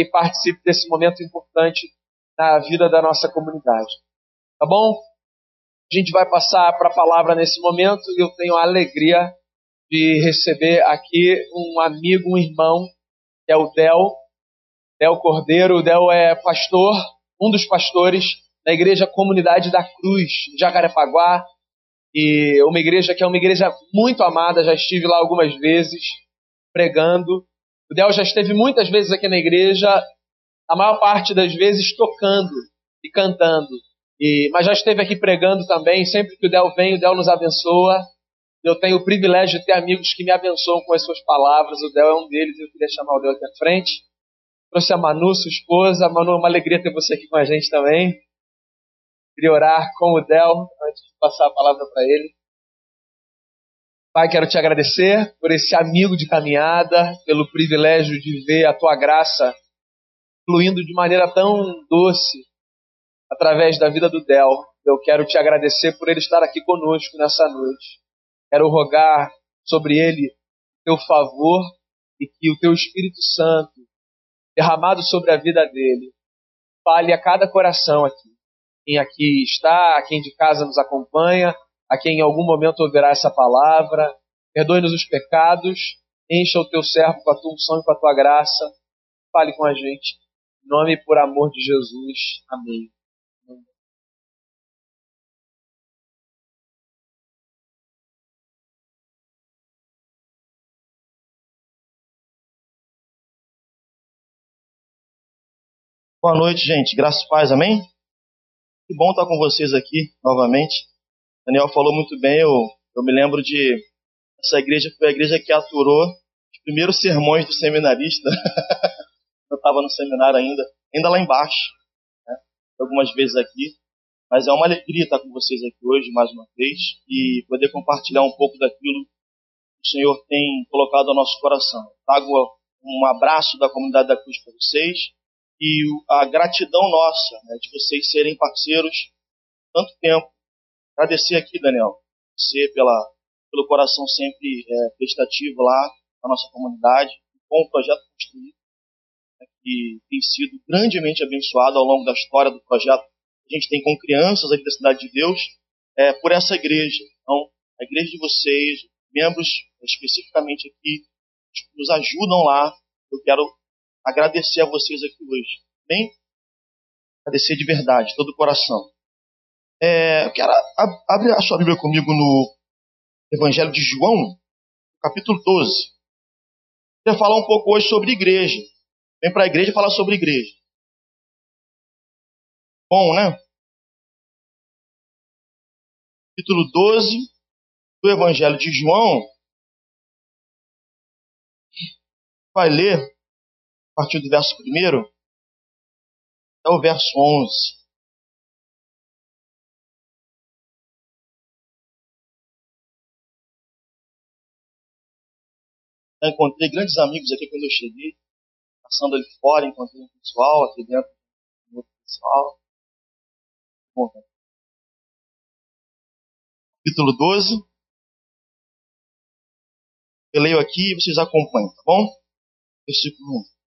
e participe desse momento importante na vida da nossa comunidade. Tá bom? A gente vai passar para a palavra nesse momento e eu tenho a alegria de receber aqui um amigo, um irmão, que é o Del, Del Cordeiro. O Del é pastor, um dos pastores da Igreja Comunidade da Cruz, Jacarepaguá, e uma igreja que é uma igreja muito amada, já estive lá algumas vezes pregando. O Del já esteve muitas vezes aqui na igreja, a maior parte das vezes tocando e cantando. E, mas já esteve aqui pregando também. Sempre que o Del vem, o Del nos abençoa. Eu tenho o privilégio de ter amigos que me abençoam com as suas palavras. O Del é um deles. Eu queria chamar o Del aqui à frente. Trouxe a Manu, sua esposa. Manu, é uma alegria ter você aqui com a gente também. Queria orar com o Del antes de passar a palavra para ele. Pai, quero te agradecer por esse amigo de caminhada, pelo privilégio de ver a tua graça fluindo de maneira tão doce através da vida do Del. Eu quero te agradecer por ele estar aqui conosco nessa noite. Quero rogar sobre ele teu favor e que o teu Espírito Santo, derramado sobre a vida dele, fale a cada coração aqui. Quem aqui está, quem de casa nos acompanha, a quem em algum momento ouvirá essa palavra. Perdoe-nos os pecados, encha o teu servo com a tua unção e com a tua graça. Fale com a gente. Em nome e por amor de Jesus. Amém. Boa noite, gente. Graças a paz, amém? Que bom estar com vocês aqui novamente. Daniel falou muito bem, eu, eu me lembro de. Essa igreja foi a igreja que aturou os primeiros sermões do seminarista. eu estava no seminário ainda, ainda lá embaixo, né? algumas vezes aqui. Mas é uma alegria estar com vocês aqui hoje, mais uma vez, e poder compartilhar um pouco daquilo que o Senhor tem colocado ao nosso coração. Trago um abraço da comunidade da Cruz para vocês e a gratidão nossa né, de vocês serem parceiros tanto tempo. Agradecer aqui, Daniel, você pela, pelo coração sempre é, prestativo lá na nossa comunidade, com o projeto construído, né, que tem sido grandemente abençoado ao longo da história do projeto a gente tem com crianças aqui da Cidade de Deus, é, por essa igreja. Então, a igreja de vocês, membros especificamente aqui, nos ajudam lá. Eu quero agradecer a vocês aqui hoje. Bem? Agradecer de verdade, todo o coração. É, eu quero abrir a sua Bíblia comigo no Evangelho de João, capítulo 12. Eu quero falar um pouco hoje sobre igreja. Vem para a igreja falar sobre igreja. Bom, né? Capítulo 12 do Evangelho de João. Vai ler a partir do verso 1 até o verso 11. Encontrei grandes amigos aqui quando eu cheguei, passando ali fora, encontrei um pessoal aqui dentro, um outro pessoal. Bom, capítulo 12. Eu leio aqui e vocês acompanham, tá bom? Versículo 1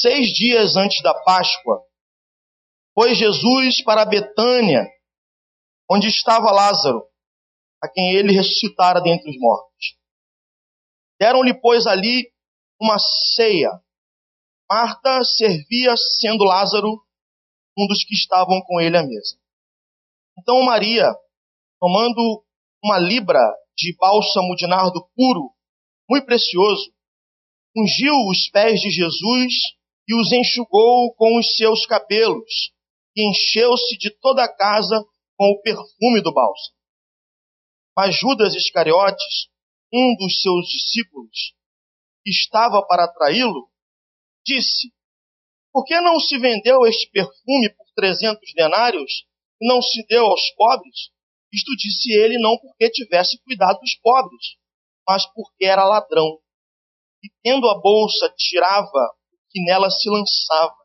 seis dias antes da Páscoa, foi Jesus para Betânia, onde estava Lázaro, a quem ele ressuscitara dentre os mortos. Deram-lhe, pois, ali uma ceia. Marta servia, sendo Lázaro um dos que estavam com ele à mesa. Então Maria, tomando uma libra de bálsamo de nardo puro, muito precioso, ungiu os pés de Jesus e os enxugou com os seus cabelos, e encheu-se de toda a casa com o perfume do bálsamo. Mas Judas Iscariotes, um dos seus discípulos, que estava para traí-lo, disse: Por que não se vendeu este perfume por trezentos denários e não se deu aos pobres? Isto disse ele não porque tivesse cuidado dos pobres, mas porque era ladrão e tendo a bolsa, tirava o que nela se lançava.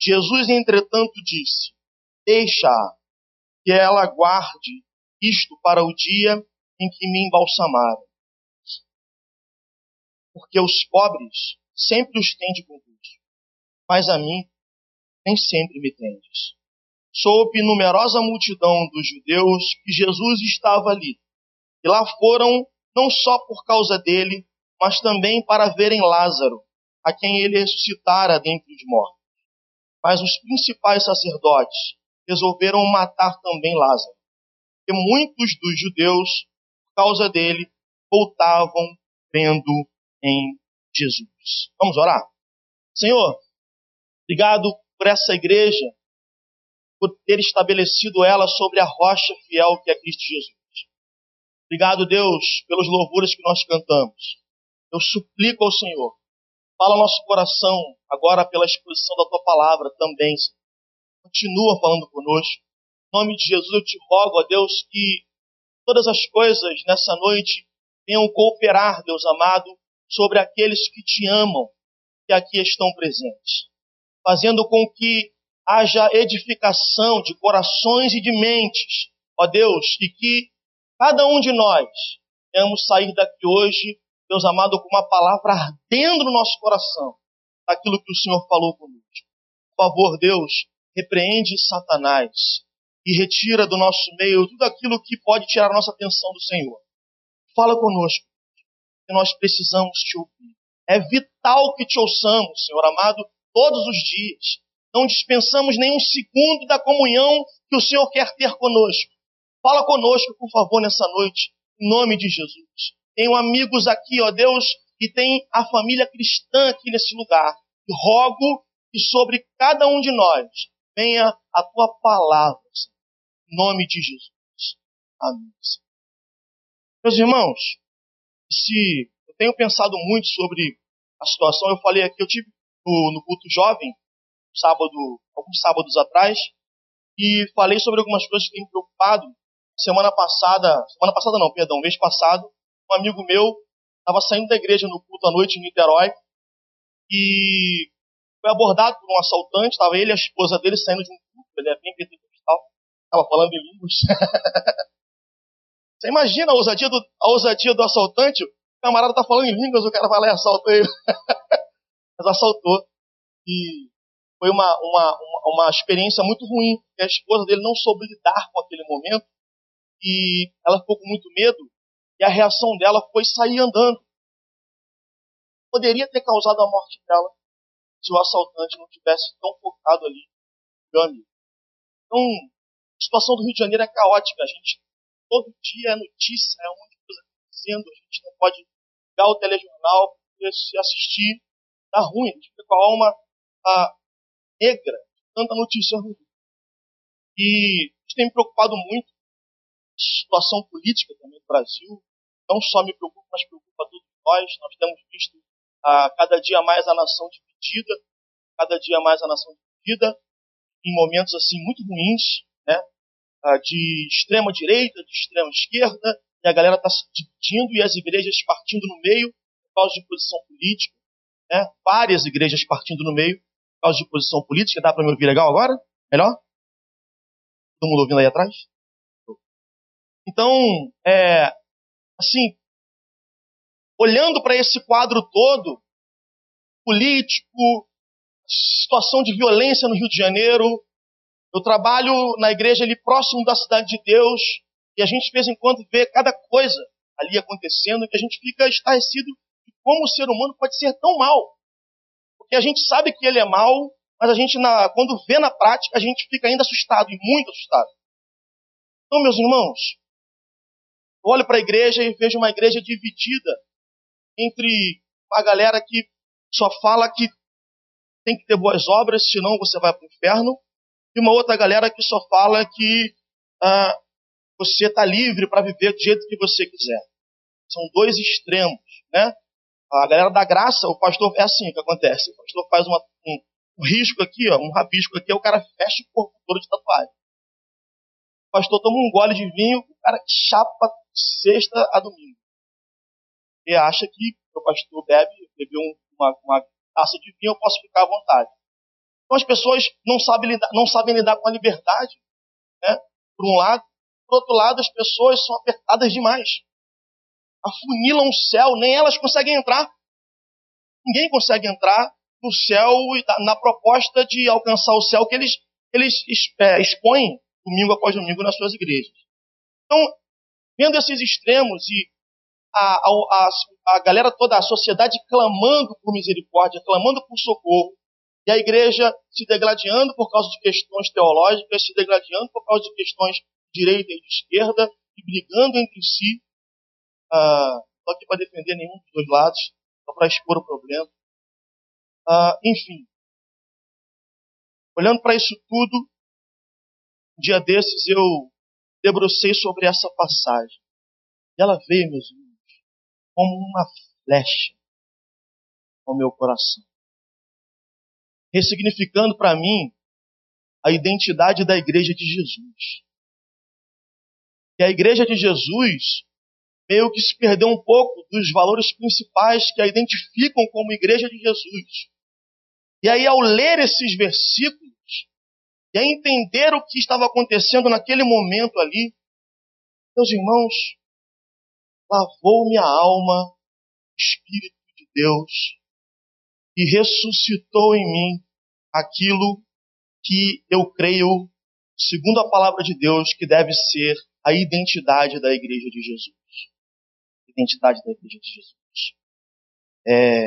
Jesus, entretanto, disse: Deixa-a, que ela guarde isto para o dia em que me embalsamarem. Porque os pobres sempre os têm de convosco, mas a mim nem sempre me tendes. Soube numerosa multidão dos judeus que Jesus estava ali. E lá foram não só por causa dele, mas também para verem Lázaro, a quem ele ressuscitara dentre os mortos. Mas os principais sacerdotes resolveram matar também Lázaro, porque muitos dos judeus, por causa dele, voltavam crendo em Jesus. Vamos orar? Senhor, obrigado por essa igreja, por ter estabelecido ela sobre a rocha fiel que é Cristo Jesus. Obrigado, Deus, pelos louvores que nós cantamos. Eu suplico ao Senhor, fala nosso coração agora pela exposição da tua palavra também. Senhor. Continua falando conosco. Em nome de Jesus, eu te rogo, ó Deus, que todas as coisas nessa noite venham cooperar, Deus amado, sobre aqueles que te amam, que aqui estão presentes, fazendo com que haja edificação de corações e de mentes, ó Deus, e que cada um de nós venhamos sair daqui hoje, Deus amado, com uma palavra ardendo no nosso coração, daquilo que o Senhor falou conosco. Por favor, Deus, repreende Satanás e retira do nosso meio tudo aquilo que pode tirar a nossa atenção do Senhor. Fala conosco, que nós precisamos te ouvir. É vital que te ouçamos, Senhor amado, todos os dias. Não dispensamos nenhum segundo da comunhão que o Senhor quer ter conosco. Fala conosco, por favor, nessa noite, em nome de Jesus. Tenho amigos aqui, ó Deus, que tem a família cristã aqui nesse lugar. E rogo que sobre cada um de nós venha a tua palavra, Senhor. Em nome de Jesus. Amém. Meus irmãos, se eu tenho pensado muito sobre a situação, eu falei aqui, eu tive no, no culto jovem, sábado, alguns sábados atrás, e falei sobre algumas coisas que têm me preocupado. Semana passada, semana passada não, perdão, mês passado, um amigo meu estava saindo da igreja no culto à noite em Niterói e foi abordado por um assaltante, estava ele e a esposa dele saindo de um culto, ele é bem pentecostal, estava falando em línguas. Você imagina a ousadia do, a ousadia do assaltante? O camarada está falando em línguas, o cara vai lá e assalta ele. Mas assaltou. E foi uma, uma, uma, experiência muito ruim, a esposa dele não soube lidar com aquele momento. E ela ficou com muito medo. E a reação dela foi sair andando. Poderia ter causado a morte dela se o assaltante não tivesse tão focado ali. Então, a situação do Rio de Janeiro é caótica. A gente todo dia é notícia, é uma coisa acontecendo, a gente não pode ligar o telejornal, se assistir, dá ruim, a gente fica com a alma a, negra, tanta notícia ruim. E isso tem me preocupado muito, a situação política também do Brasil, não só me preocupa, mas preocupa todos nós, nós temos visto a, cada dia mais a nação dividida, cada dia mais a nação dividida, em momentos assim muito ruins? De extrema direita, de extrema esquerda, e a galera está se dividindo e as igrejas partindo no meio por causa de posição política. Né? Várias igrejas partindo no meio por causa de posição política. Dá para me ouvir legal agora? Melhor? Todo mundo ouvindo aí atrás? Então, é, assim, olhando para esse quadro todo, político, situação de violência no Rio de Janeiro, eu trabalho na igreja ali próximo da cidade de Deus e a gente de vez em quando vê cada coisa ali acontecendo que a gente fica estarrecido de como o ser humano pode ser tão mal. Porque a gente sabe que ele é mal, mas a gente, na, quando vê na prática, a gente fica ainda assustado e muito assustado. Então, meus irmãos, eu olho para a igreja e vejo uma igreja dividida entre a galera que só fala que tem que ter boas obras, senão você vai para o inferno, e uma outra galera que só fala que ah, você está livre para viver do jeito que você quiser. São dois extremos, né? A galera da graça, o pastor, é assim que acontece. O pastor faz uma, um, um, risco aqui, ó, um rabisco aqui, o cara fecha o corpo todo de tatuagem. O pastor toma um gole de vinho, o cara chapa sexta a domingo. E acha que o pastor bebe, bebeu uma, uma taça de vinho, eu posso ficar à vontade. Então as pessoas não sabem lidar, não sabem lidar com a liberdade, né? por um lado. Por outro lado, as pessoas são apertadas demais. Afunilam o céu, nem elas conseguem entrar. Ninguém consegue entrar no céu na proposta de alcançar o céu que eles, eles é, expõem domingo após domingo nas suas igrejas. Então, vendo esses extremos e a, a, a, galera toda, a sociedade clamando por misericórdia, clamando por socorro, e a igreja se degladiando por causa de questões teológicas, se degladiando por causa de questões de direita e de esquerda, e brigando entre si. Ah, estou aqui para defender nenhum dos dois lados, só para expor o problema. Ah, enfim, olhando para isso tudo, um dia desses eu debrucei sobre essa passagem. E ela veio, meus irmãos, como uma flecha ao meu coração. Ressignificando para mim a identidade da igreja de Jesus. E a igreja de Jesus meio que se perdeu um pouco dos valores principais que a identificam como igreja de Jesus. E aí, ao ler esses versículos, e a entender o que estava acontecendo naquele momento ali, meus irmãos, lavou minha alma, Espírito de Deus, e ressuscitou em mim aquilo que eu creio, segundo a palavra de Deus, que deve ser a identidade da igreja de Jesus. Identidade da igreja de Jesus. É,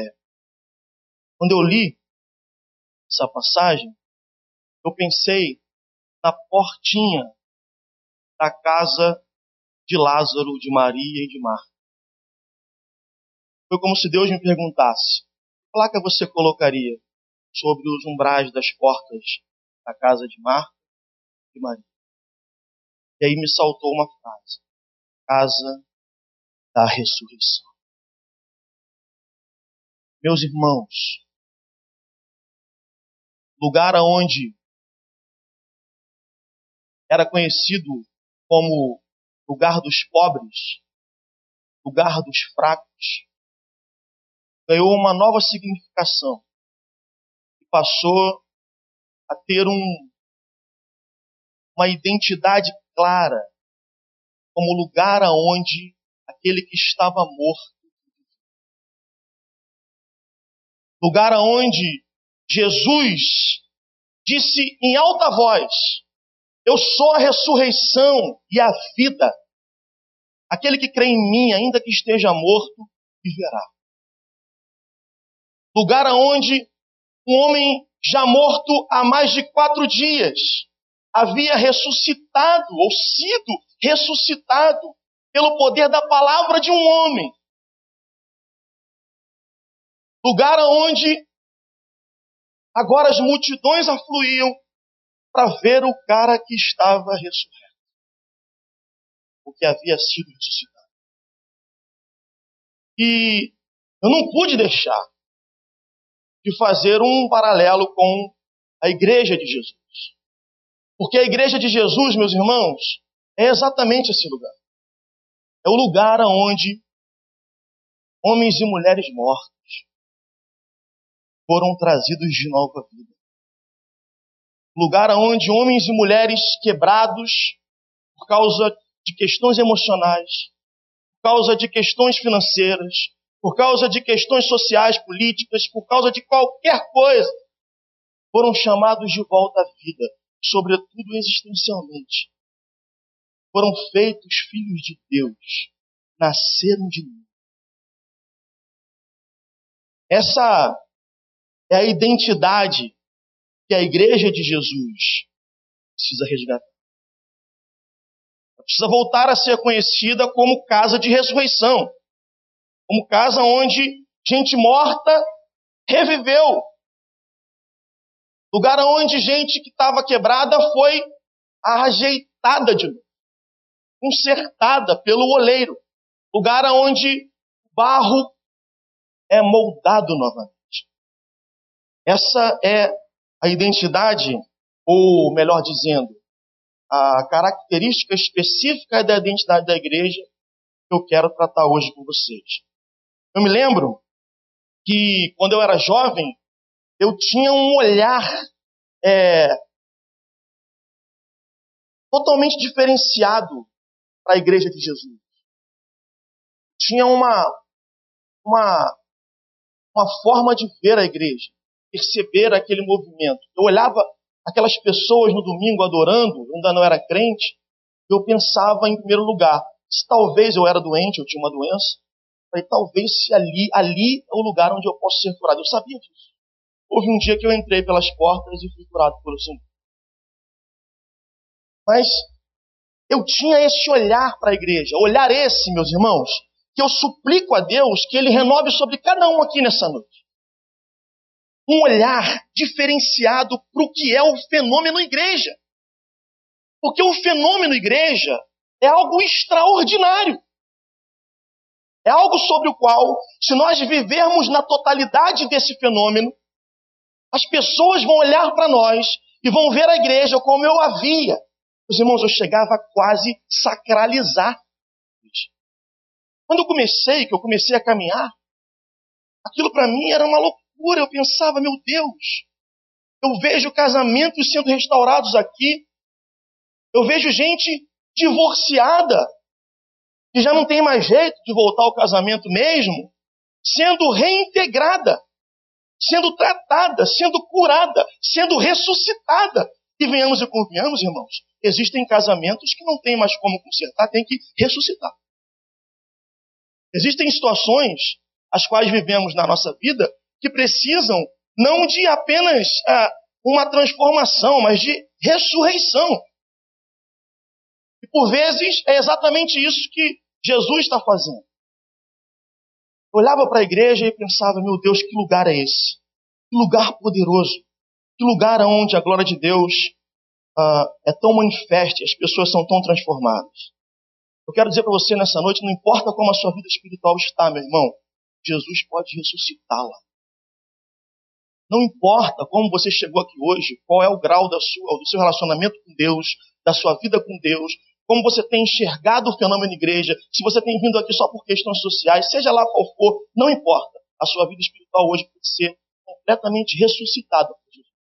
quando eu li essa passagem, eu pensei na portinha da casa de Lázaro, de Maria e de Marta. Foi como se Deus me perguntasse: placa você colocaria sobre os umbrais das portas da casa de Marta e Maria? E aí me saltou uma frase: Casa da ressurreição. Meus irmãos, lugar aonde era conhecido como lugar dos pobres, lugar dos fracos, ganhou uma nova significação e passou a ter um, uma identidade clara como lugar aonde aquele que estava morto lugar aonde Jesus disse em alta voz: eu sou a ressurreição e a vida. Aquele que crê em mim, ainda que esteja morto, viverá. Lugar aonde um homem já morto há mais de quatro dias havia ressuscitado, ou sido ressuscitado, pelo poder da palavra de um homem. Lugar aonde agora as multidões afluíam para ver o cara que estava ressurreto, o que havia sido ressuscitado. E eu não pude deixar de fazer um paralelo com a igreja de Jesus. Porque a igreja de Jesus, meus irmãos, é exatamente esse lugar. É o lugar onde homens e mulheres mortos foram trazidos de nova vida lugar onde homens e mulheres quebrados por causa de questões emocionais, por causa de questões financeiras, por causa de questões sociais, políticas, por causa de qualquer coisa, foram chamados de volta à vida, sobretudo existencialmente. Foram feitos filhos de Deus, nasceram de novo. Essa é a identidade que a igreja de Jesus precisa resgatar. Ela precisa voltar a ser conhecida como casa de ressurreição, como casa onde gente morta reviveu. Lugar onde gente que estava quebrada foi ajeitada de novo, consertada pelo oleiro. Lugar onde o barro é moldado novamente. Essa é a identidade, ou melhor dizendo, a característica específica da identidade da igreja que eu quero tratar hoje com vocês. Eu me lembro que quando eu era jovem, eu tinha um olhar é, totalmente diferenciado para a igreja de Jesus. Tinha uma, uma, uma forma de ver a igreja perceber aquele movimento. Eu olhava aquelas pessoas no domingo adorando, eu ainda não era crente, eu pensava em primeiro lugar, se talvez eu era doente, eu tinha uma doença, falei, talvez se ali, ali é o lugar onde eu posso ser curado. Eu sabia disso. Houve um dia que eu entrei pelas portas e fui curado pelo Senhor. Mas eu tinha esse olhar para a igreja, olhar esse, meus irmãos, que eu suplico a Deus que Ele renove sobre cada um aqui nessa noite. Um olhar diferenciado para o que é o fenômeno igreja. Porque o fenômeno igreja é algo extraordinário. É algo sobre o qual, se nós vivermos na totalidade desse fenômeno, as pessoas vão olhar para nós e vão ver a igreja como eu havia. Os irmãos, eu chegava a quase sacralizar. Quando eu comecei, que eu comecei a caminhar, aquilo para mim era uma loucura. Eu pensava, meu Deus, eu vejo casamentos sendo restaurados aqui, eu vejo gente divorciada, que já não tem mais jeito de voltar ao casamento mesmo, sendo reintegrada, sendo tratada, sendo curada, sendo ressuscitada. E venhamos e convenhamos, irmãos, existem casamentos que não tem mais como consertar, tem que ressuscitar. Existem situações as quais vivemos na nossa vida que precisam não de apenas ah, uma transformação, mas de ressurreição. E por vezes é exatamente isso que Jesus está fazendo. Olhava para a igreja e pensava, meu Deus, que lugar é esse? Que lugar poderoso. Que lugar onde a glória de Deus uh, é tão manifesta as pessoas são tão transformadas. Eu quero dizer para você nessa noite, não importa como a sua vida espiritual está, meu irmão, Jesus pode ressuscitá-la. Não importa como você chegou aqui hoje, qual é o grau da sua, do seu relacionamento com Deus, da sua vida com Deus, como você tem enxergado o fenômeno igreja, se você tem vindo aqui só por questões sociais, seja lá qual for, não importa. A sua vida espiritual hoje pode ser completamente ressuscitada por Jesus.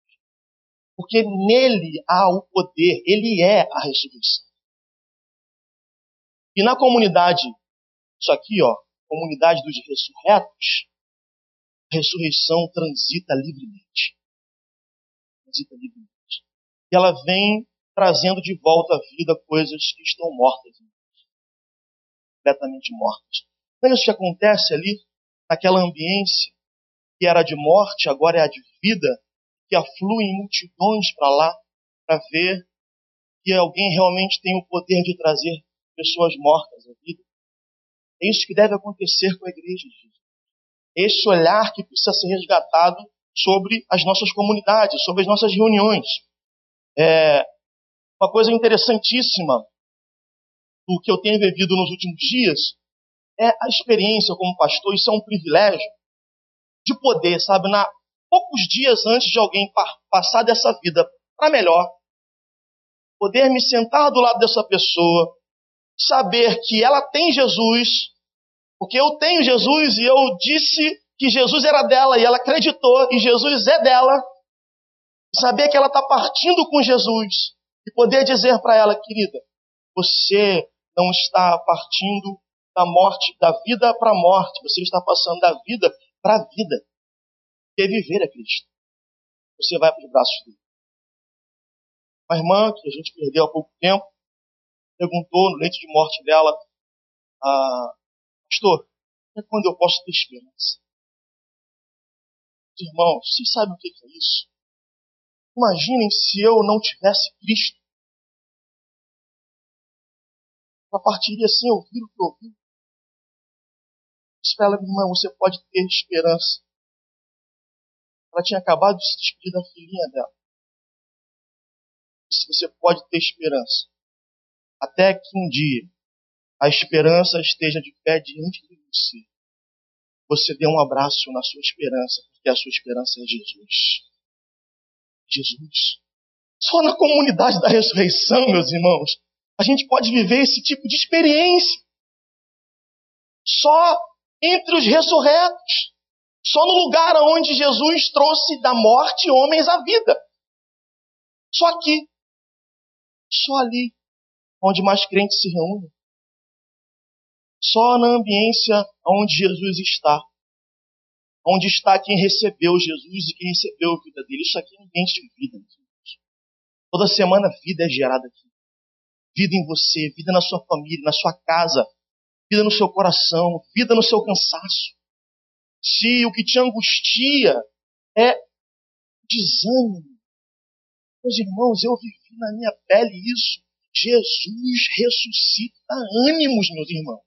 Porque nele há o poder, ele é a ressurreição. E na comunidade, isso aqui, ó, comunidade dos ressurretos, a ressurreição transita livremente. Transita livremente. E ela vem trazendo de volta à vida coisas que estão mortas, completamente mortas. É isso que acontece ali, naquela ambiência que era de morte, agora é a de vida, que afluem multidões para lá para ver que alguém realmente tem o poder de trazer pessoas mortas à vida. É isso que deve acontecer com a igreja de Jesus. Esse olhar que precisa ser resgatado sobre as nossas comunidades, sobre as nossas reuniões. É, uma coisa interessantíssima do que eu tenho vivido nos últimos dias é a experiência como pastor. Isso é um privilégio de poder, sabe, na poucos dias antes de alguém passar dessa vida para melhor, poder me sentar do lado dessa pessoa, saber que ela tem Jesus, porque eu tenho Jesus e eu disse que Jesus era dela e ela acreditou e Jesus é dela, saber que ela está partindo com Jesus e poder dizer para ela, querida, você não está partindo da morte, da vida para a morte, você está passando da vida para a vida. Que viver é Cristo. Você vai para os braços dele. Uma irmã que a gente perdeu há pouco tempo perguntou no leito de morte dela, ah, pastor, é quando eu posso ter esperança? Irmãos, vocês sabem o que é isso? Imaginem se eu não tivesse Cristo. Ela partiria sem ouvir o que ouviu. Disse para ela, irmã, você pode ter esperança. Ela tinha acabado de se despedir da filhinha dela. Disse, você pode ter esperança. Até que um dia a esperança esteja de pé diante de você. Você dê um abraço na sua esperança, porque a sua esperança é Jesus. Jesus. Só na comunidade da ressurreição, meus irmãos, a gente pode viver esse tipo de experiência. Só entre os ressurretos. Só no lugar onde Jesus trouxe da morte homens à vida. Só aqui. Só ali. Onde mais crentes se reúnem. Só na ambiência onde Jesus está. Onde está quem recebeu Jesus e quem recebeu a vida dele. Isso aqui ambiente de vida. Toda semana vida é gerada aqui. Vida em você, vida na sua família, na sua casa, vida no seu coração, vida no seu cansaço. Se o que te angustia é desânimo, meus irmãos, eu vivi na minha pele isso. Jesus ressuscita ânimos, meus irmãos.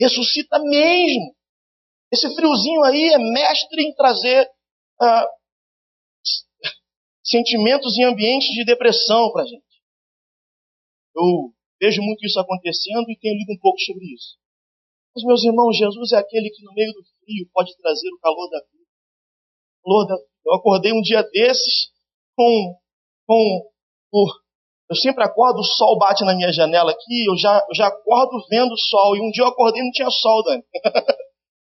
Ressuscita mesmo. Esse friozinho aí é mestre em trazer ah, sentimentos em ambientes de depressão para a gente. Eu vejo muito isso acontecendo e tenho lido um pouco sobre isso. Mas, meus irmãos, Jesus é aquele que no meio do frio pode trazer o calor da vida. O calor da vida. Eu acordei um dia desses com, com por, eu sempre acordo, o sol bate na minha janela aqui, eu já, eu já acordo vendo o sol. E um dia eu acordei e não tinha sol, Dani.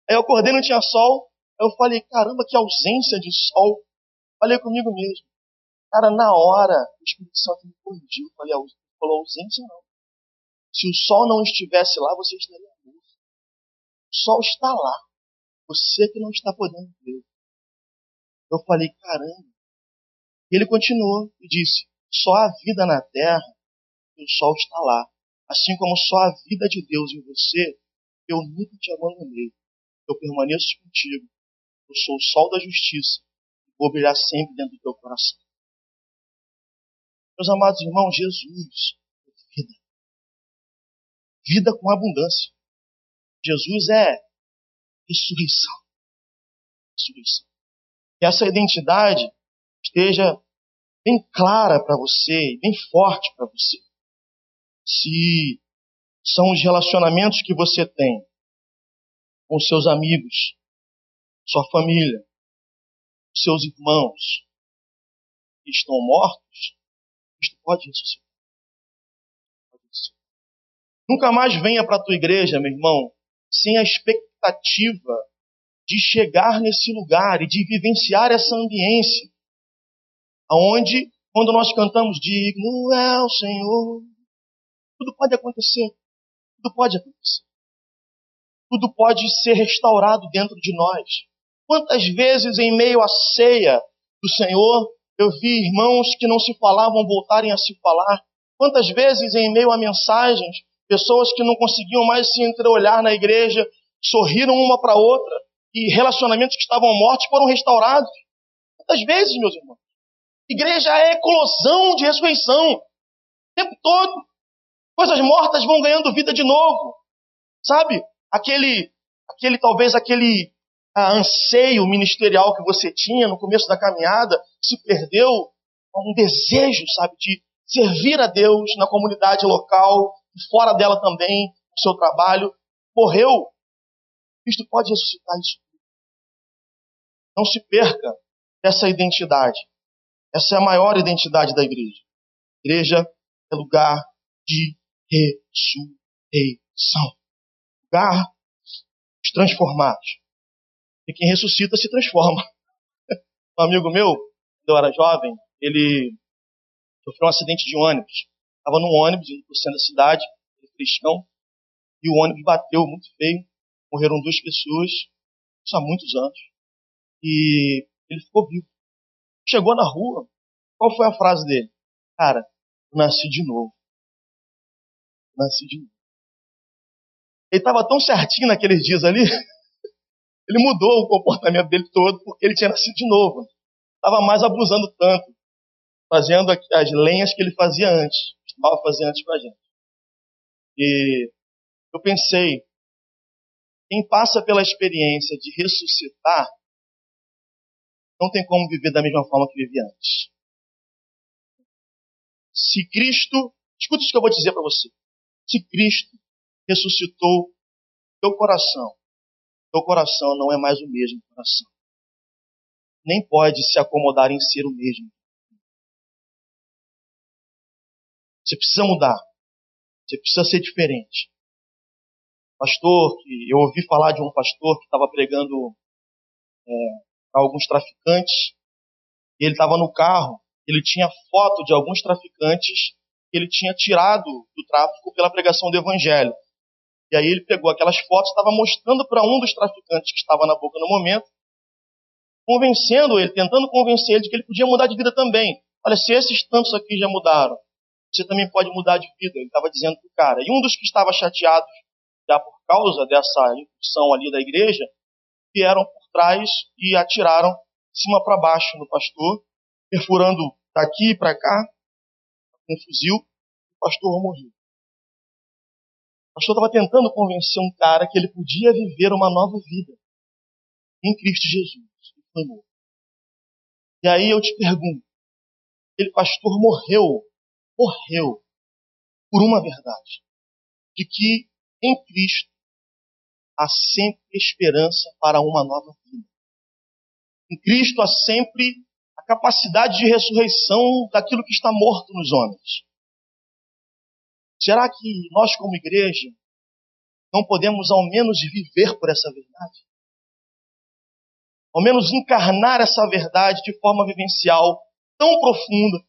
Aí eu acordei não tinha sol. Aí eu falei, caramba, que ausência de sol. Falei comigo mesmo. Cara, na hora, o Espírito Santo me corrigiu. Falei, falou ausência não. Se o sol não estivesse lá, você estaria morto. O sol está lá. Você que não está podendo ver. Eu falei, caramba. E ele continuou e disse: só a vida na terra o sol está lá. Assim como só a vida de Deus em você, eu nunca te abandonei. Eu permaneço contigo. Eu sou o sol da justiça e vou brilhar sempre dentro do teu coração. Meus amados irmãos, Jesus é vida. Vida com abundância. Jesus é ressurreição. Ressurreição. Que essa identidade esteja bem clara para você, bem forte para você. Se são os relacionamentos que você tem com seus amigos, sua família, seus irmãos que estão mortos, Cristo pode ressuscitar. Nunca mais venha para a tua igreja, meu irmão, sem a expectativa de chegar nesse lugar e de vivenciar essa ambiência, aonde quando nós cantamos digno é o Senhor, tudo pode acontecer, tudo pode acontecer, tudo pode ser restaurado dentro de nós. Quantas vezes em meio à ceia do Senhor eu vi irmãos que não se falavam voltarem a se falar. Quantas vezes, em meio a mensagens, pessoas que não conseguiam mais se entreolhar na igreja sorriram uma para outra e relacionamentos que estavam mortos foram restaurados. Quantas vezes, meus irmãos? Igreja é eclosão de ressurreição. O tempo todo. Coisas mortas vão ganhando vida de novo. Sabe? Aquele, aquele talvez aquele anseio ministerial que você tinha no começo da caminhada se perdeu, um desejo, sabe, de servir a Deus na comunidade local e fora dela também, no seu trabalho, morreu. Cristo pode ressuscitar isso. Não se perca essa identidade. Essa é a maior identidade da igreja. igreja é lugar de ressurreição. Lugar de transformados. E quem ressuscita se transforma. Um amigo meu, quando eu era jovem, ele sofreu um acidente de ônibus. Estava num ônibus indo para o centro da cidade, cristão, e o ônibus bateu muito feio. Morreram duas pessoas, isso há muitos anos. E ele ficou vivo. Chegou na rua, qual foi a frase dele? Cara, nasci de novo. Nasci de novo. Ele estava tão certinho naqueles dias ali Ele mudou o comportamento dele todo porque ele tinha nascido de novo. Estava mais abusando tanto, fazendo as lenhas que ele fazia antes, estava fazendo antes com a gente. E eu pensei, quem passa pela experiência de ressuscitar, não tem como viver da mesma forma que vivia antes. Se Cristo, escuta isso que eu vou dizer para você. Se Cristo ressuscitou teu coração, teu coração não é mais o mesmo coração. Nem pode se acomodar em ser o mesmo. Você precisa mudar. Você precisa ser diferente. Pastor, eu ouvi falar de um pastor que estava pregando é, a alguns traficantes. E ele estava no carro. Ele tinha foto de alguns traficantes que ele tinha tirado do tráfico pela pregação do evangelho. E aí ele pegou aquelas fotos, estava mostrando para um dos traficantes que estava na boca no momento, convencendo ele, tentando convencer ele de que ele podia mudar de vida também. Olha, se esses tantos aqui já mudaram, você também pode mudar de vida. Ele estava dizendo para o cara. E um dos que estava chateado já por causa dessa incursão ali da igreja, vieram por trás e atiraram de cima para baixo no pastor, perfurando daqui para cá, com um fuzil, o pastor morreu. O pastor estava tentando convencer um cara que ele podia viver uma nova vida em Cristo Jesus. E aí eu te pergunto, aquele pastor morreu, morreu por uma verdade, de que em Cristo há sempre esperança para uma nova vida. Em Cristo há sempre a capacidade de ressurreição daquilo que está morto nos homens. Será que nós, como igreja, não podemos ao menos viver por essa verdade? Ao menos encarnar essa verdade de forma vivencial tão profunda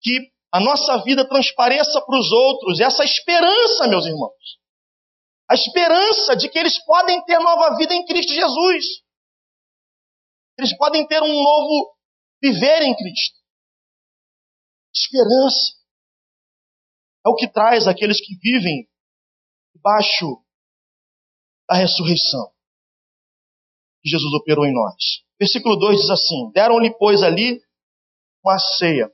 que a nossa vida transpareça para os outros essa esperança, meus irmãos. A esperança de que eles podem ter nova vida em Cristo Jesus. Eles podem ter um novo viver em Cristo. Esperança é o que traz aqueles que vivem debaixo da ressurreição que Jesus operou em nós. Versículo 2 diz assim: Deram-lhe, pois, ali uma ceia.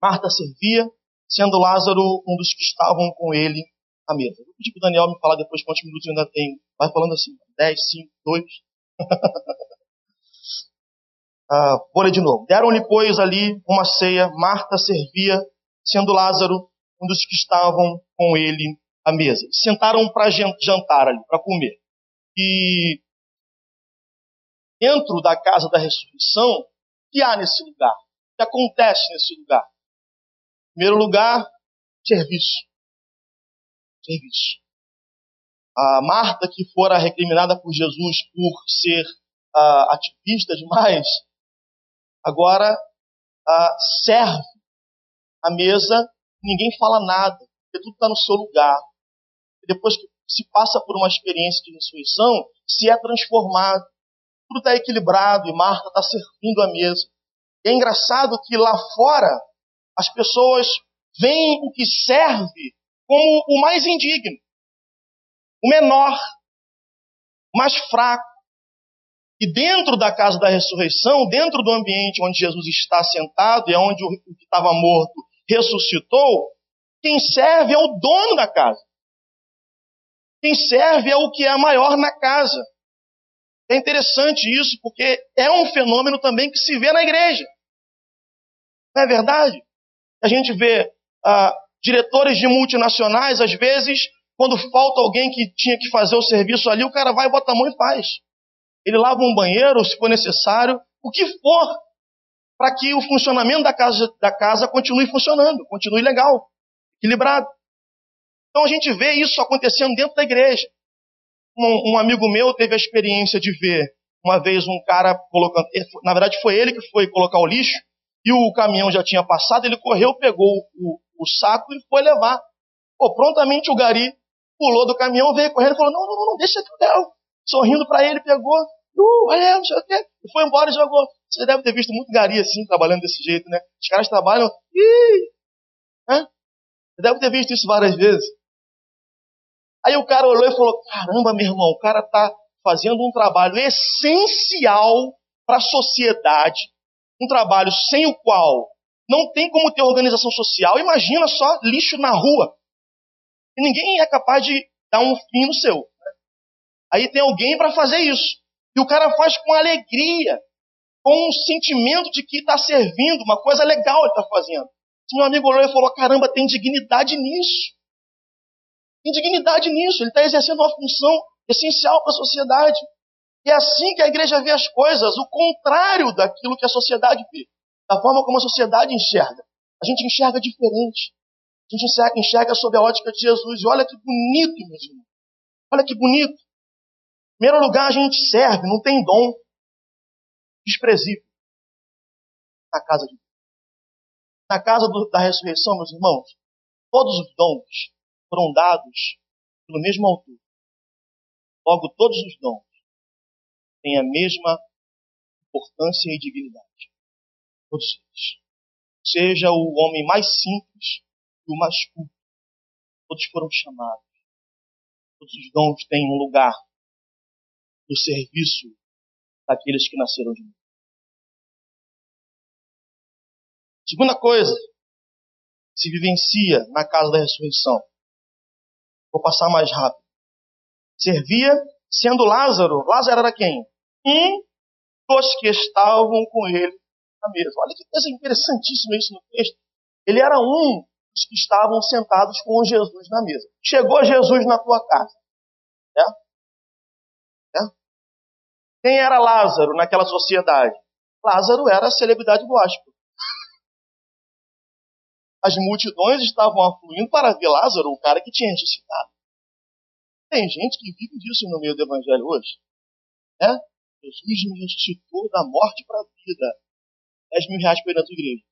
Marta servia, sendo Lázaro um dos que estavam com ele à mesa. Pedir para o Daniel me falar depois quantos minutos ainda tem. Vai falando assim: 10, 5, 2. ah, vou ler de novo. Deram-lhe, pois, ali uma ceia. Marta servia, sendo Lázaro um dos que estavam com ele à mesa. Sentaram para jantar ali, para comer. E dentro da casa da ressurreição, o que há nesse lugar? O que acontece nesse lugar? Em primeiro lugar, serviço. Serviço. A Marta, que fora recriminada por Jesus por ser uh, ativista demais, agora uh, serve a mesa, ninguém fala nada, porque tudo está no seu lugar. Depois que se passa por uma experiência de ressurreição, se é transformado. Tudo está equilibrado e Marta está servindo a mesa. E é engraçado que lá fora as pessoas veem o que serve como o mais indigno, o menor, o mais fraco. E dentro da casa da ressurreição, dentro do ambiente onde Jesus está sentado e onde o que estava morto ressuscitou, quem serve é o dono da casa. Quem serve é o que é maior na casa. É interessante isso, porque é um fenômeno também que se vê na igreja. Não é verdade? A gente vê ah, diretores de multinacionais, às vezes, quando falta alguém que tinha que fazer o serviço ali, o cara vai, bota a mão e faz. Ele lava um banheiro, se for necessário, o que for, para que o funcionamento da casa, da casa continue funcionando, continue legal, equilibrado. Então a gente vê isso acontecendo dentro da igreja. Um, um amigo meu teve a experiência de ver uma vez um cara colocando, na verdade foi ele que foi colocar o lixo, e o caminhão já tinha passado, ele correu, pegou o, o saco e foi levar. Pô, prontamente o gari pulou do caminhão, veio correndo e falou: Não, não, não, deixa que eu. Sorrindo para ele, pegou, uh, quê, e foi embora e jogou. Você deve ter visto muito gari assim, trabalhando desse jeito, né? Os caras trabalham, ih, né? Você deve ter visto isso várias vezes. Aí o cara olhou e falou: Caramba, meu irmão, o cara tá fazendo um trabalho essencial para a sociedade um trabalho sem o qual não tem como ter organização social, imagina só lixo na rua. E ninguém é capaz de dar um fim no seu. Aí tem alguém para fazer isso. E o cara faz com alegria, com um sentimento de que está servindo, uma coisa legal ele está fazendo. Se meu amigo olhou e falou: caramba, tem dignidade nisso. Tem dignidade nisso. Ele está exercendo uma função essencial para a sociedade. E é assim que a igreja vê as coisas, o contrário daquilo que a sociedade vê, da forma como a sociedade enxerga. A gente enxerga diferente. A gente enxerga, enxerga sob a ótica de Jesus. E olha que bonito, meus irmãos. Olha que bonito. Primeiro lugar, a gente serve, não tem dom. Desprezível. Na casa de Deus. Na casa do, da ressurreição, meus irmãos, todos os dons foram dados pelo mesmo autor. Logo, todos os dons têm a mesma importância e dignidade. Todos eles. Seja o homem mais simples e o mais culto. Todos foram chamados. Todos os dons têm um lugar no serviço daqueles que nasceram de novo. Segunda coisa, se vivencia na casa da ressurreição. Vou passar mais rápido. Servia sendo Lázaro. Lázaro era quem? Um dos que estavam com ele na mesa. Olha que coisa interessantíssima isso no texto. Ele era um dos que estavam sentados com Jesus na mesa. Chegou Jesus na tua casa. É? Quem era Lázaro naquela sociedade? Lázaro era a celebridade gospel. As multidões estavam afluindo para ver Lázaro, o cara que tinha ressuscitado. Tem gente que vive disso no meio do evangelho hoje. É? Jesus me ressuscitou da morte para a vida. 10 mil reais para ir na tua igreja.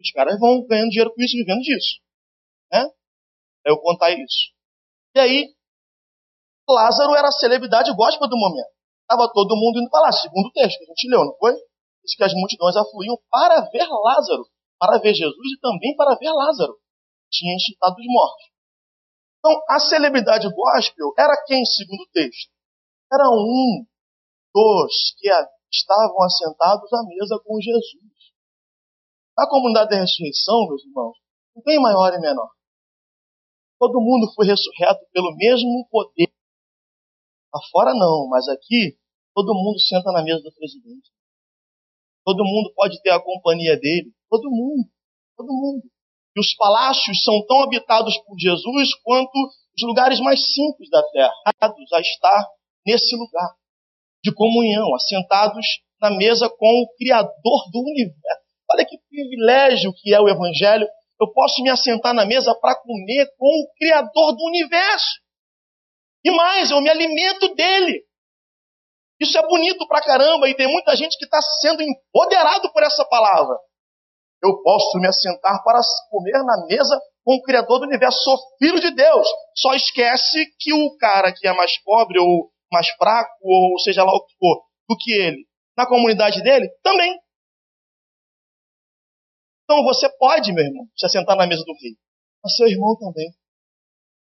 Os caras vão ganhando dinheiro com isso, vivendo disso. Né? É eu contar isso. E aí, Lázaro era a celebridade gospel do momento. Estava todo mundo indo para lá, segundo o texto que a gente leu, não foi? Diz que as multidões afluíam para ver Lázaro, para ver Jesus e também para ver Lázaro. Tinha ressuscitado dos mortos. Então, a celebridade gospel era quem, segundo o texto? Era um dos que estavam assentados à mesa com Jesus. Na comunidade da ressurreição, meus irmãos, não tem maior e menor. Todo mundo foi ressurreto pelo mesmo poder. Lá fora não, mas aqui todo mundo senta na mesa do presidente. Todo mundo pode ter a companhia dele. Todo mundo. Todo mundo. E os palácios são tão habitados por Jesus quanto os lugares mais simples da terra, a estar nesse lugar de comunhão, assentados na mesa com o Criador do universo. Olha que privilégio que é o Evangelho. Eu posso me assentar na mesa para comer com o Criador do universo. E mais, eu me alimento dele. Isso é bonito pra caramba e tem muita gente que está sendo empoderado por essa palavra. Eu posso me assentar para comer na mesa com o Criador do universo. Sou filho de Deus. Só esquece que o cara que é mais pobre ou mais fraco, ou seja lá o que for, do que ele, na comunidade dele, também. Então você pode, meu irmão, se assentar na mesa do rei, mas seu irmão também.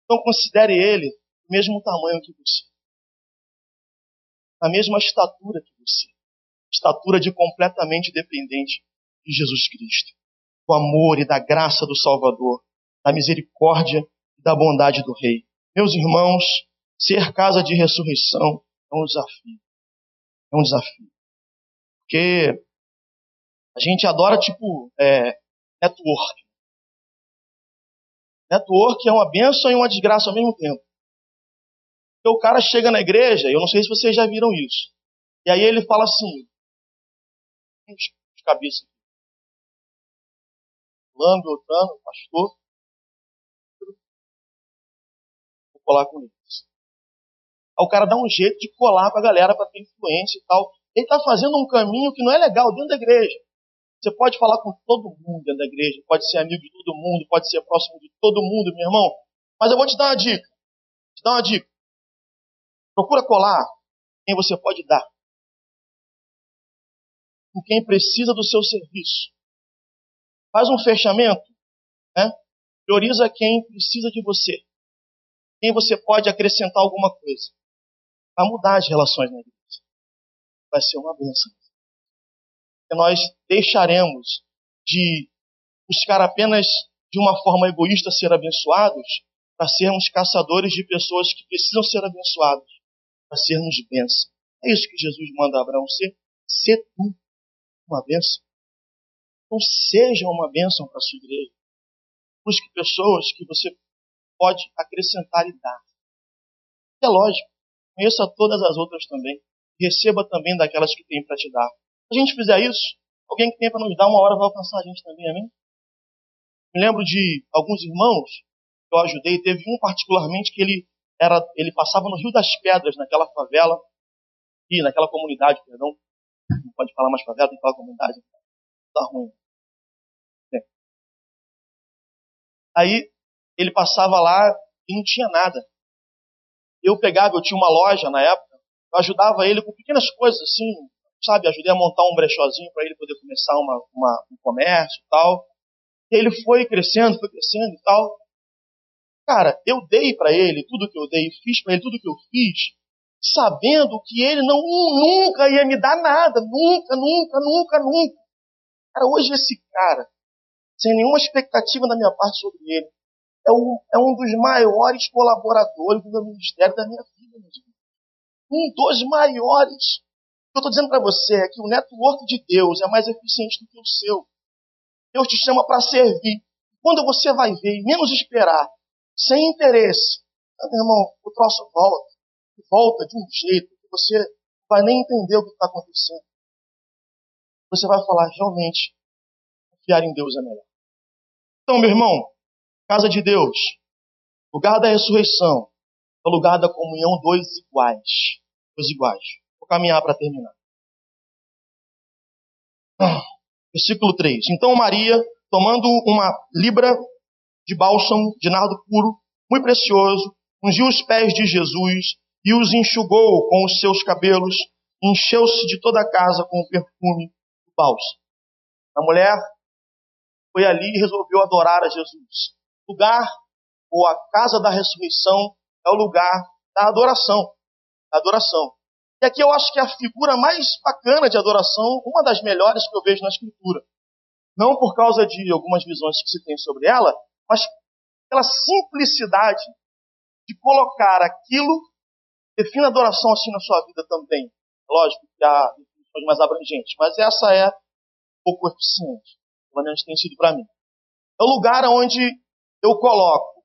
Então considere ele mesmo tamanho que você, a mesma estatura que você, estatura de completamente dependente de Jesus Cristo, do amor e da graça do Salvador, da misericórdia e da bondade do Rei. Meus irmãos, ser casa de ressurreição é um desafio. É um desafio. Porque a gente adora, tipo, é, network. Network é uma benção e uma desgraça ao mesmo tempo. Porque o cara chega na igreja, eu não sei se vocês já viram isso. E aí ele fala assim, os cabeças. Fulano, Beltrano, pastor. Vou colar com eles. Aí o cara dá um jeito de colar com a galera para ter influência e tal. Ele está fazendo um caminho que não é legal dentro da igreja. Você pode falar com todo mundo dentro da igreja, pode ser amigo de todo mundo, pode ser próximo de todo mundo, meu irmão. Mas eu vou te dar uma dica. Te dar uma dica. Procura colar quem você pode dar. Com quem precisa do seu serviço. Faz um fechamento. Né? Prioriza quem precisa de você. Quem você pode acrescentar alguma coisa. Vai mudar as relações na igreja. Vai ser uma bênção nós deixaremos de buscar apenas de uma forma egoísta ser abençoados para sermos caçadores de pessoas que precisam ser abençoadas, para sermos bênçãos. É isso que Jesus manda a Abraão ser. Ser tu uma bênção. Então seja uma bênção para a sua igreja. Busque pessoas que você pode acrescentar e dar. É lógico. Conheça todas as outras também. Receba também daquelas que tem para te dar. Se a gente fizer isso, alguém que tem para nos dar uma hora vai alcançar a gente também, amém? Me lembro de alguns irmãos que eu ajudei, teve um particularmente que ele era, ele passava no Rio das Pedras, naquela favela, e naquela comunidade, perdão. Não pode falar mais favela, tem que falar comunidade. Tá ruim. É. Aí ele passava lá e não tinha nada. Eu pegava, eu tinha uma loja na época, eu ajudava ele com pequenas coisas assim, sabe, ajudei a montar um brechózinho para ele poder começar uma, uma, um comércio e tal. E ele foi crescendo, foi crescendo e tal. Cara, eu dei para ele tudo que eu dei, fiz para ele tudo que eu fiz, sabendo que ele não nunca ia me dar nada, nunca, nunca, nunca, nunca. Cara, hoje esse cara, sem nenhuma expectativa da minha parte sobre ele, é um, é um dos maiores colaboradores do meu ministério da minha vida, irmãos. Um dos maiores. O que eu estou dizendo para você é que o network de Deus é mais eficiente do que o seu. Deus te chama para servir. Quando você vai ver, menos esperar, sem interesse, ah, meu irmão, o troço volta. Volta de um jeito que você vai nem entender o que está acontecendo. Você vai falar, realmente, confiar em Deus é melhor. Então, meu irmão, casa de Deus, lugar da ressurreição, é lugar da comunhão dois iguais. Dois iguais. Vou caminhar para terminar. Versículo 3. Então Maria, tomando uma libra de bálsamo de nardo puro, muito precioso, ungiu os pés de Jesus e os enxugou com os seus cabelos, encheu-se de toda a casa com o perfume do bálsamo. A mulher foi ali e resolveu adorar a Jesus. O lugar, ou a casa da ressurreição, é o lugar da adoração. Da adoração. E aqui eu acho que a figura mais bacana de adoração, uma das melhores que eu vejo na Escritura. Não por causa de algumas visões que se tem sobre ela, mas pela simplicidade de colocar aquilo, defina adoração assim na sua vida também. Lógico que há definições mais abrangentes, mas essa é um pouco eficiente. Pelo menos tem sido para mim. É o lugar onde eu coloco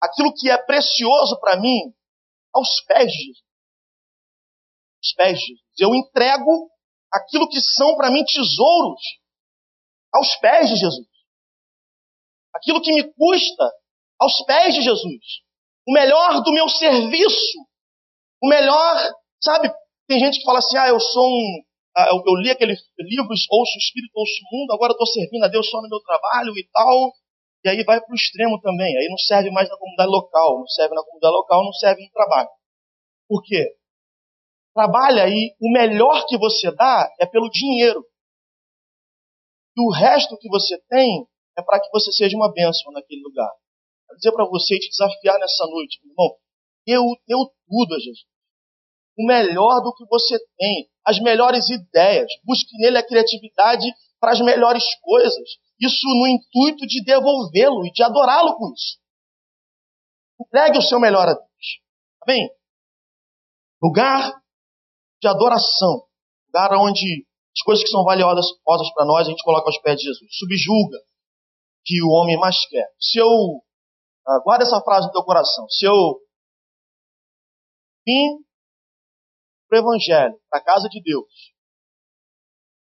aquilo que é precioso para mim aos pés de Jesus. Aos pés de Jesus. Eu entrego aquilo que são para mim tesouros aos pés de Jesus aquilo que me custa aos pés de Jesus. O melhor do meu serviço. O melhor, sabe? Tem gente que fala assim: ah, eu sou um. Ah, eu, eu, li aqueles livros, ouço o Espírito, ouço o mundo, agora estou servindo a Deus só no meu trabalho e tal. E aí vai para o extremo também. Aí não serve mais na comunidade local. Não serve na comunidade local, não serve no trabalho. Por quê? Trabalha aí, o melhor que você dá é pelo dinheiro. E o resto que você tem é para que você seja uma bênção naquele lugar. Quero dizer para você e te desafiar nessa noite, meu irmão, deu, deu tudo a Jesus. O melhor do que você tem, as melhores ideias. Busque nele a criatividade para as melhores coisas. Isso no intuito de devolvê-lo e de adorá-lo com isso. Entregue o seu melhor a Deus. Amém? Lugar de adoração. Lugar onde as coisas que são valiosas para nós a gente coloca aos pés de Jesus. Subjuga que o homem mais quer. Se eu. Uh, guarda essa frase no teu coração. Se eu vim para o Evangelho, para a casa de Deus,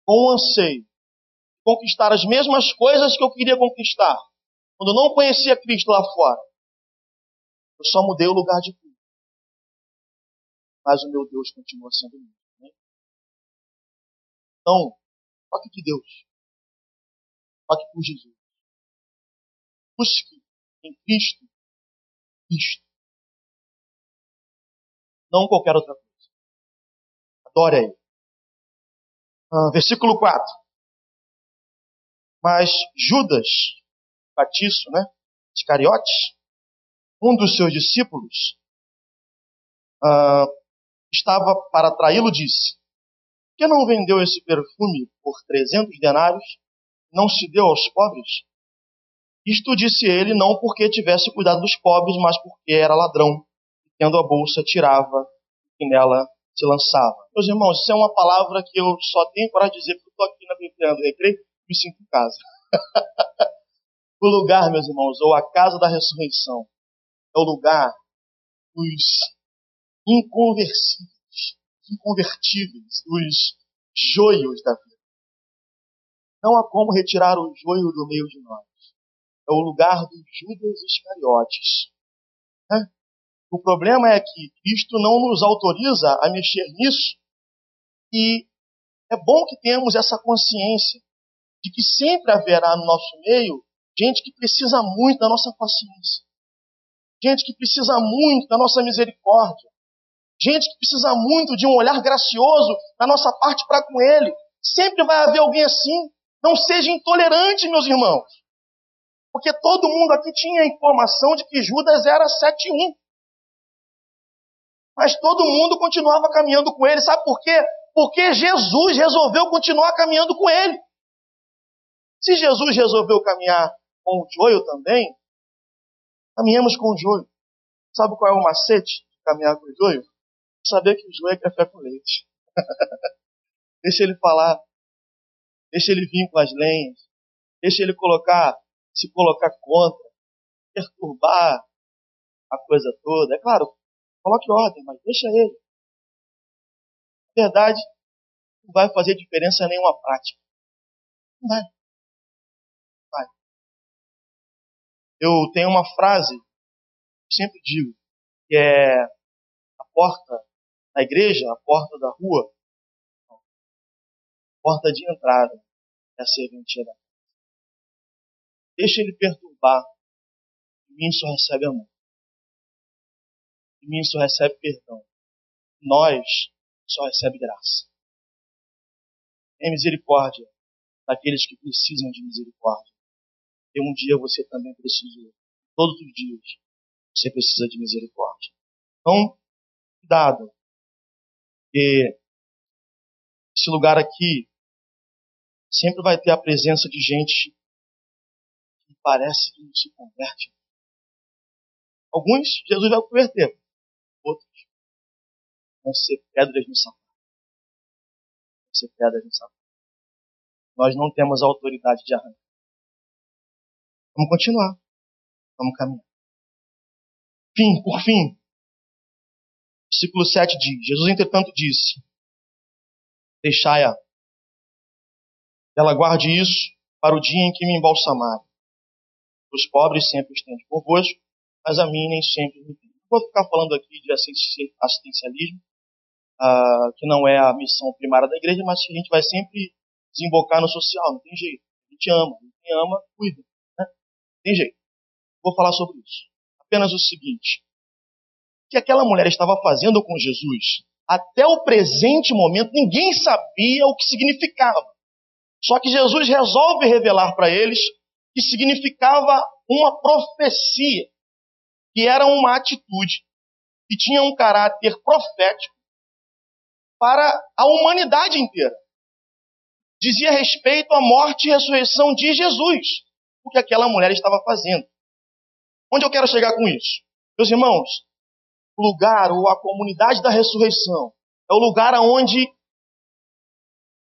com o anseio de conquistar as mesmas coisas que eu queria conquistar, quando eu não conhecia Cristo lá fora, eu só mudei o lugar de culto. Mas o meu Deus continua sendo o mesmo. Né? Então, toque de Deus. Toque por Jesus. Busque em Cristo isto. Não qualquer outra coisa. Adore a Ele. Ah, versículo 4. Mas Judas, Batiço, né? Iscariotes, um dos seus discípulos, ah, estava para traí-lo, disse: que não vendeu esse perfume por 300 denários? Não se deu aos pobres? Isto disse ele não porque tivesse cuidado dos pobres, mas porque era ladrão, e tendo a bolsa tirava e nela se lançava. Meus irmãos, isso é uma palavra que eu só tenho para dizer porque estou aqui na Bíblia do Recreio me sinto em casa. o lugar, meus irmãos, ou a casa da ressurreição, é o lugar dos inconversíveis, inconvertíveis, dos joios da vida. Não há como retirar o joio do meio de nós é o lugar dos Judas Iscariotes. Né? O problema é que Cristo não nos autoriza a mexer nisso e é bom que tenhamos essa consciência de que sempre haverá no nosso meio gente que precisa muito da nossa paciência, gente que precisa muito da nossa misericórdia, gente que precisa muito de um olhar gracioso da nossa parte para com Ele. Sempre vai haver alguém assim. Não seja intolerante, meus irmãos. Porque todo mundo aqui tinha a informação de que Judas era 7-1. Mas todo mundo continuava caminhando com ele. Sabe por quê? Porque Jesus resolveu continuar caminhando com ele. Se Jesus resolveu caminhar com o joio também, caminhamos com o joio. Sabe qual é o macete de caminhar com o joio? Saber que o joio é café com leite. deixa ele falar. Deixa ele vir com as lenhas. Deixa ele colocar, se colocar contra, perturbar a coisa toda. É claro, coloque ordem, mas deixa ele. Na verdade, não vai fazer diferença nenhuma prática. Não vai. vai. Eu tenho uma frase, sempre digo, que é a porta da igreja, a porta da rua, porta de entrada é a serventia da. Deixa ele perturbar. De mim só recebe amor. De mim só recebe perdão. Nós só recebe graça. Tem misericórdia daqueles que precisam de misericórdia. E um dia você também precisou. Todos os dias você precisa de misericórdia. Então, cuidado. Porque esse lugar aqui sempre vai ter a presença de gente parece que não se converte. Alguns Jesus vai converter, outros vão ser pedras no sapato. Vão ser pedras no sapato. Nós não temos a autoridade de arrancar. Vamos continuar. Vamos caminhar. Fim, por fim. Versículo 7 diz: Jesus, entretanto, disse: Deixai-a. Ela guarde isso para o dia em que me embalsamar. Os pobres sempre estende convosco, mas a mim nem sempre me tem. Vou ficar falando aqui de assistencialismo, uh, que não é a missão primária da igreja, mas que a gente vai sempre desembocar no social, não tem jeito. A gente ama, quem ama, cuida. Né? Não tem jeito. Vou falar sobre isso. Apenas o seguinte: o que aquela mulher estava fazendo com Jesus, até o presente momento, ninguém sabia o que significava. Só que Jesus resolve revelar para eles que significava uma profecia, que era uma atitude, que tinha um caráter profético para a humanidade inteira. Dizia respeito à morte e ressurreição de Jesus, o que aquela mulher estava fazendo. Onde eu quero chegar com isso? Meus irmãos, o lugar ou a comunidade da ressurreição é o lugar onde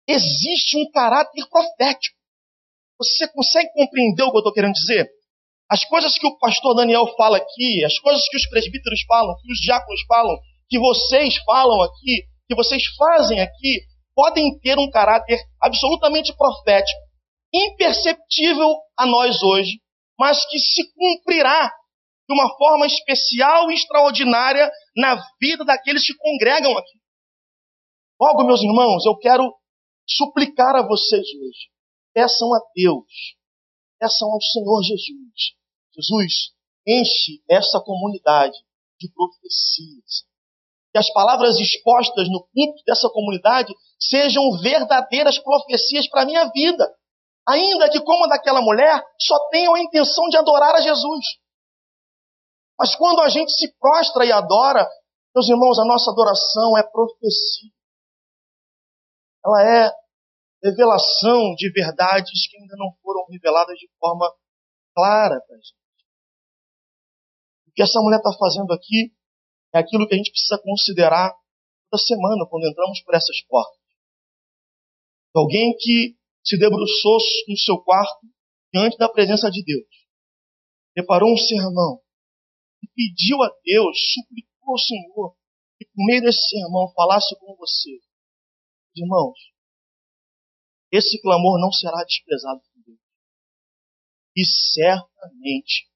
existe um caráter profético. Você consegue compreender o que eu estou querendo dizer? As coisas que o pastor Daniel fala aqui, as coisas que os presbíteros falam, que os diáconos falam, que vocês falam aqui, que vocês fazem aqui, podem ter um caráter absolutamente profético, imperceptível a nós hoje, mas que se cumprirá de uma forma especial e extraordinária na vida daqueles que congregam aqui. Logo, meus irmãos, eu quero suplicar a vocês hoje. Peçam a Deus, peçam ao Senhor Jesus. Jesus, enche essa comunidade de profecias. Que as palavras expostas no culto dessa comunidade sejam verdadeiras profecias para a minha vida. Ainda que, como a daquela mulher, só tenham a intenção de adorar a Jesus. Mas quando a gente se prostra e adora, meus irmãos, a nossa adoração é profecia ela é revelação de verdades que ainda não foram reveladas de forma clara para a gente. O que essa mulher está fazendo aqui é aquilo que a gente precisa considerar toda semana quando entramos por essas portas. Alguém que se debruçou no seu quarto diante da presença de Deus, preparou um sermão e pediu a Deus, suplicou ao Senhor que por meio desse sermão falasse com você Irmãos, esse clamor não será desprezado por Deus. E certamente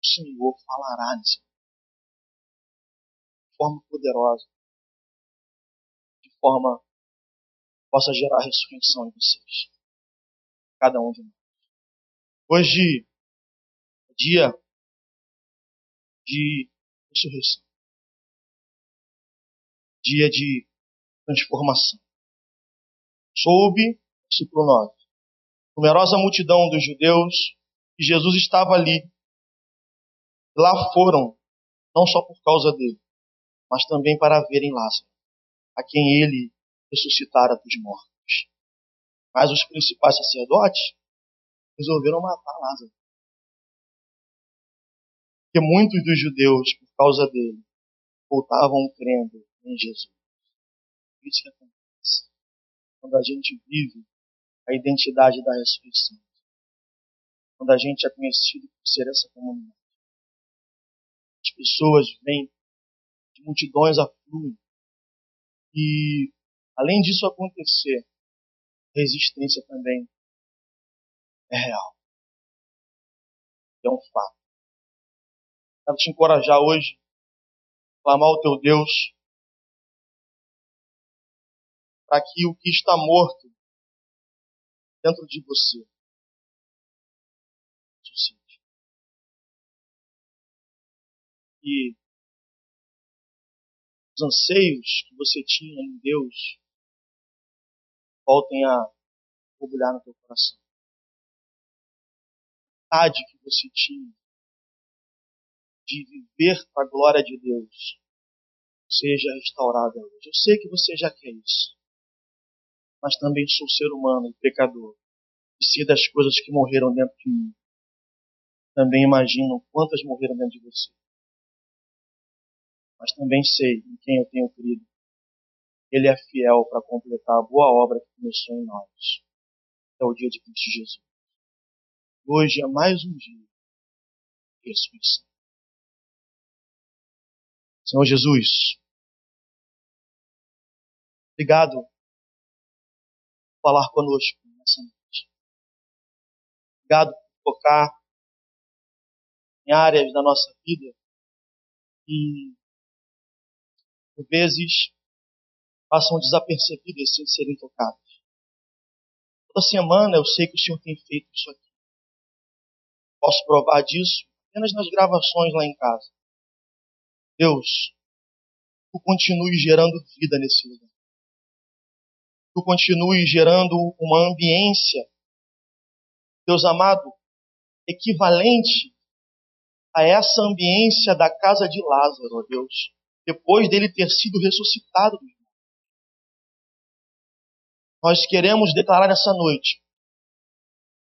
o Senhor falará nesse de forma poderosa, de forma que possa gerar ressurreição em vocês. Cada um de nós. Hoje é dia de ressurreição. dia de transformação. Soube, versículo 9, numerosa multidão dos judeus, que Jesus estava ali. Lá foram, não só por causa dele, mas também para verem Lázaro, a quem ele ressuscitara dos mortos. Mas os principais sacerdotes resolveram matar Lázaro. Porque muitos dos judeus, por causa dele, voltavam crendo em Jesus. Isso que acontece quando a gente vive a identidade da ressurreição. Quando a gente é conhecido por ser essa comunidade. As pessoas vêm, de multidões afluem. E, além disso acontecer, resistência também é real. É um fato. Quero te encorajar hoje, clamar ao teu Deus, para que o que está morto dentro de você. E os anseios que você tinha em Deus voltem a borbulhar no teu coração. A vontade que você tinha de viver para a glória de Deus seja restaurada hoje. Eu sei que você já quer isso, mas também sou ser humano e pecador e sei das coisas que morreram dentro de mim. Também imagino quantas morreram dentro de você. Mas também sei em quem eu tenho crido ele é fiel para completar a boa obra que começou em nós. É o dia de Cristo Jesus. Hoje é mais um dia de ressurreição. Senhor Jesus, obrigado falar conosco nessa noite. Obrigado por tocar em áreas da nossa vida e, por vezes, passam desapercebidas sem serem tocadas. Toda semana eu sei que o Senhor tem feito isso aqui. Posso provar disso apenas nas gravações lá em casa. Deus, tu continue gerando vida nesse lugar. Tu continue gerando uma ambiência, Deus amado, equivalente a essa ambiência da casa de Lázaro, ó Deus, depois dele ter sido ressuscitado nós queremos declarar nessa noite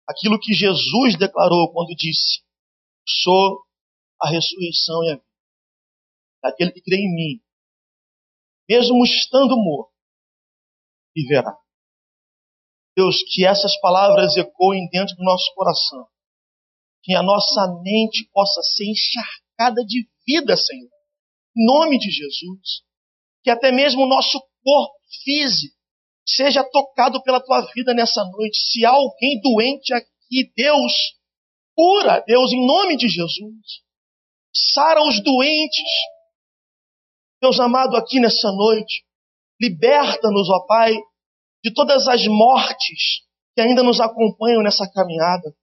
aquilo que Jesus declarou quando disse: Sou a ressurreição e a vida. Aquele que crê em mim, mesmo estando morto, viverá. Deus, que essas palavras ecoem dentro do nosso coração. Que a nossa mente possa ser encharcada de vida, Senhor. Em nome de Jesus. Que até mesmo o nosso corpo físico seja tocado pela tua vida nessa noite. Se há alguém doente aqui, Deus, cura, Deus, em nome de Jesus. Sara os doentes. Deus amado, aqui nessa noite, liberta-nos, ó Pai, de todas as mortes que ainda nos acompanham nessa caminhada.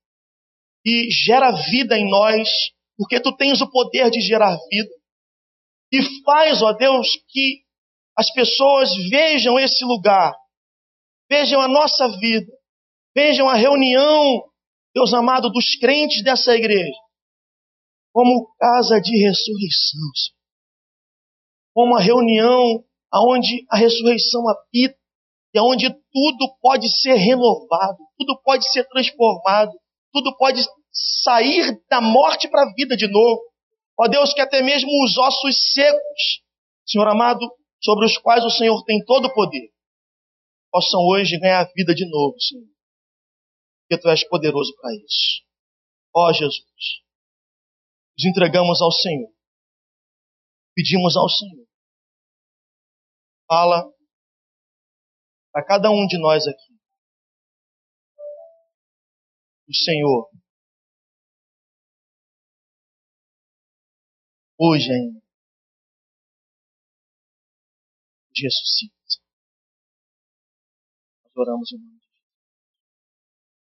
E gera vida em nós, porque tu tens o poder de gerar vida. E faz, ó Deus, que as pessoas vejam esse lugar Vejam a nossa vida. Vejam a reunião, Deus amado, dos crentes dessa igreja. Como casa de ressurreição. Como a reunião aonde a ressurreição habita e aonde tudo pode ser renovado, tudo pode ser transformado, tudo pode sair da morte para a vida de novo. Ó Deus, que até mesmo os ossos secos, Senhor amado, sobre os quais o Senhor tem todo o poder, possam hoje ganhar vida de novo, Senhor. Porque Tu és poderoso para isso. Ó Jesus, nos entregamos ao Senhor. Pedimos ao Senhor. Fala para cada um de nós aqui. O Senhor. Hoje ainda. Ressuscita. Oramos em nome